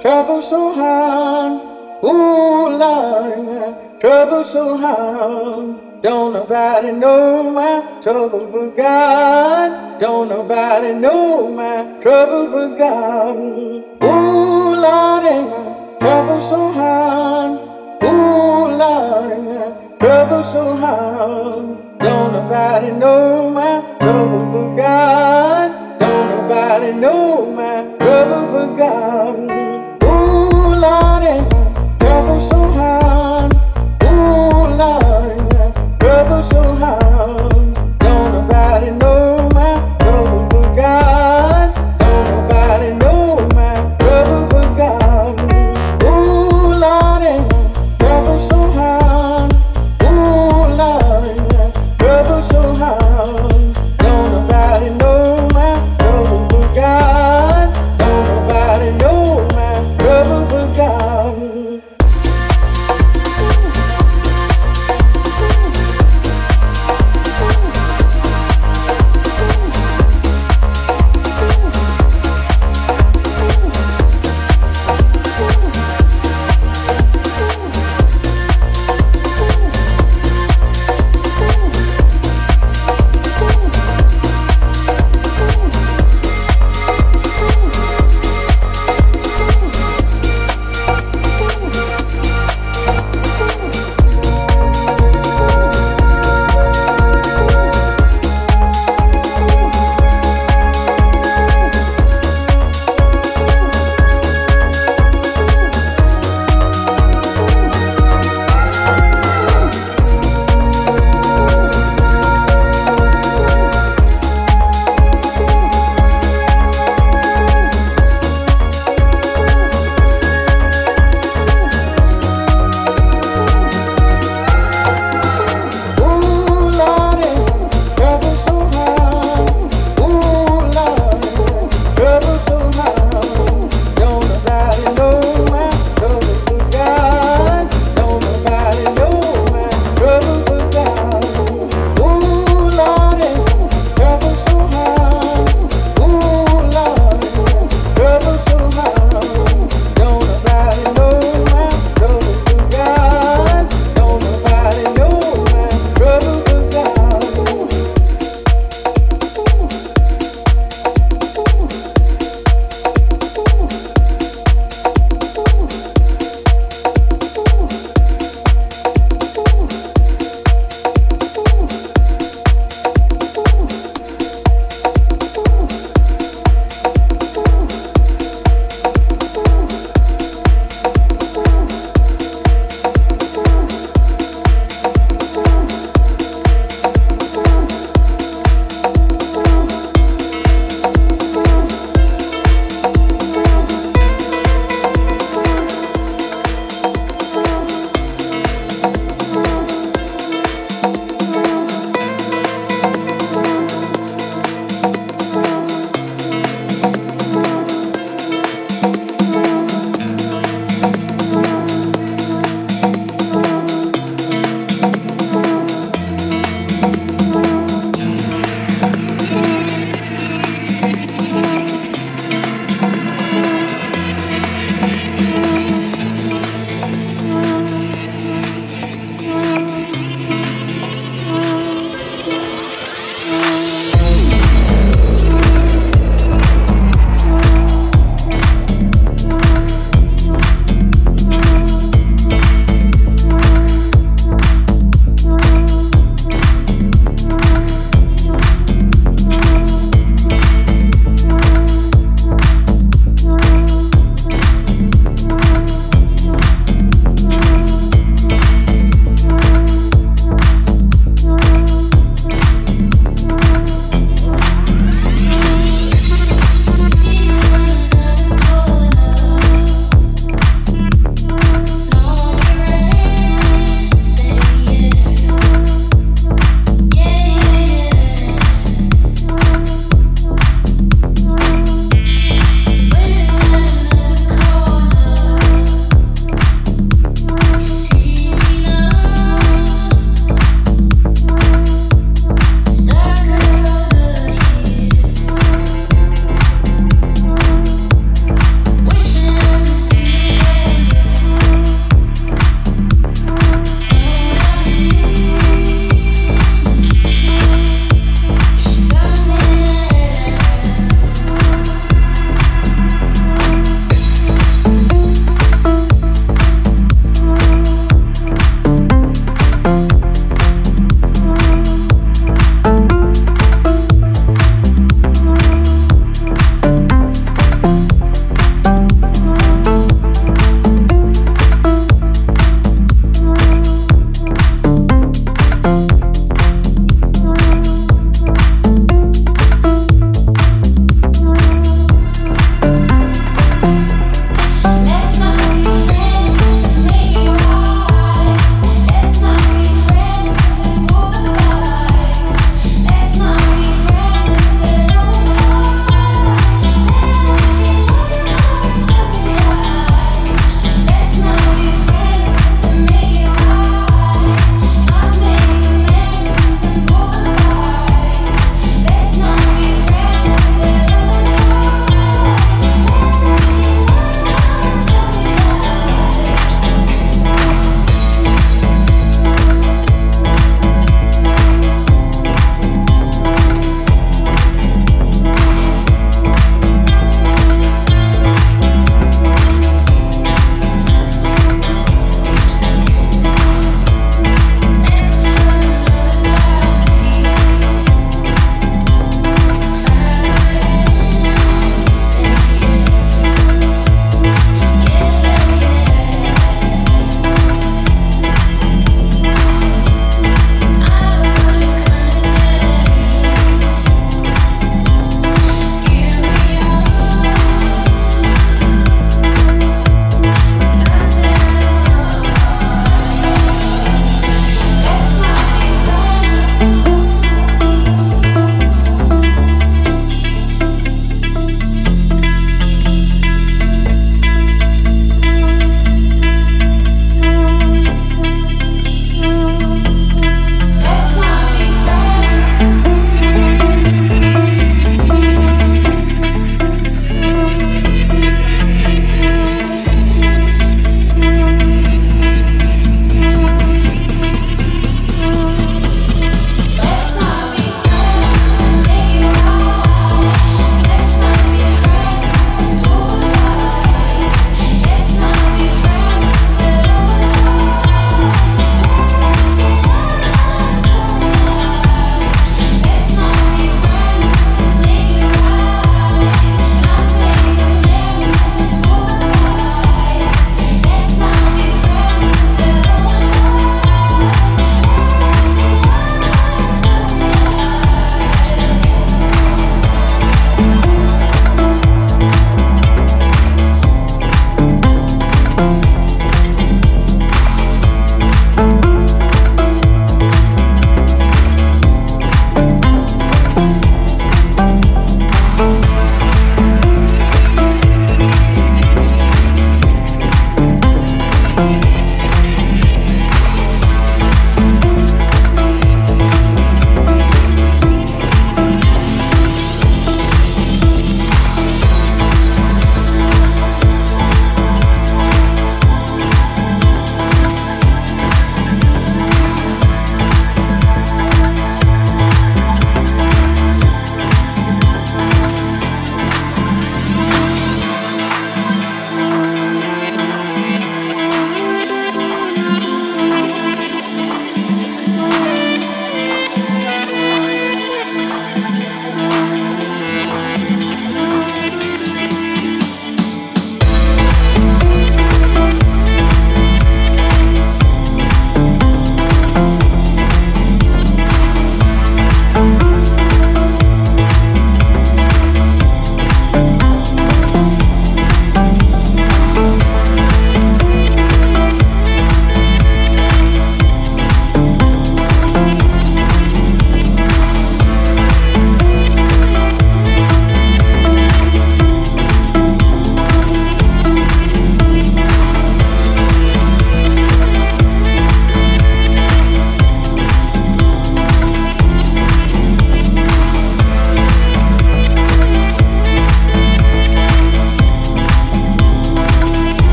trouble so hard. Ooh, Lord, trouble so hard. Don't nobody know my trouble but God. Don't nobody know my trouble but God. Ooh, Lord, my trouble so hard. Ooh, Lord, trouble so hard. Don't nobody know my trouble but God. Don't nobody know my trouble but God. So hard.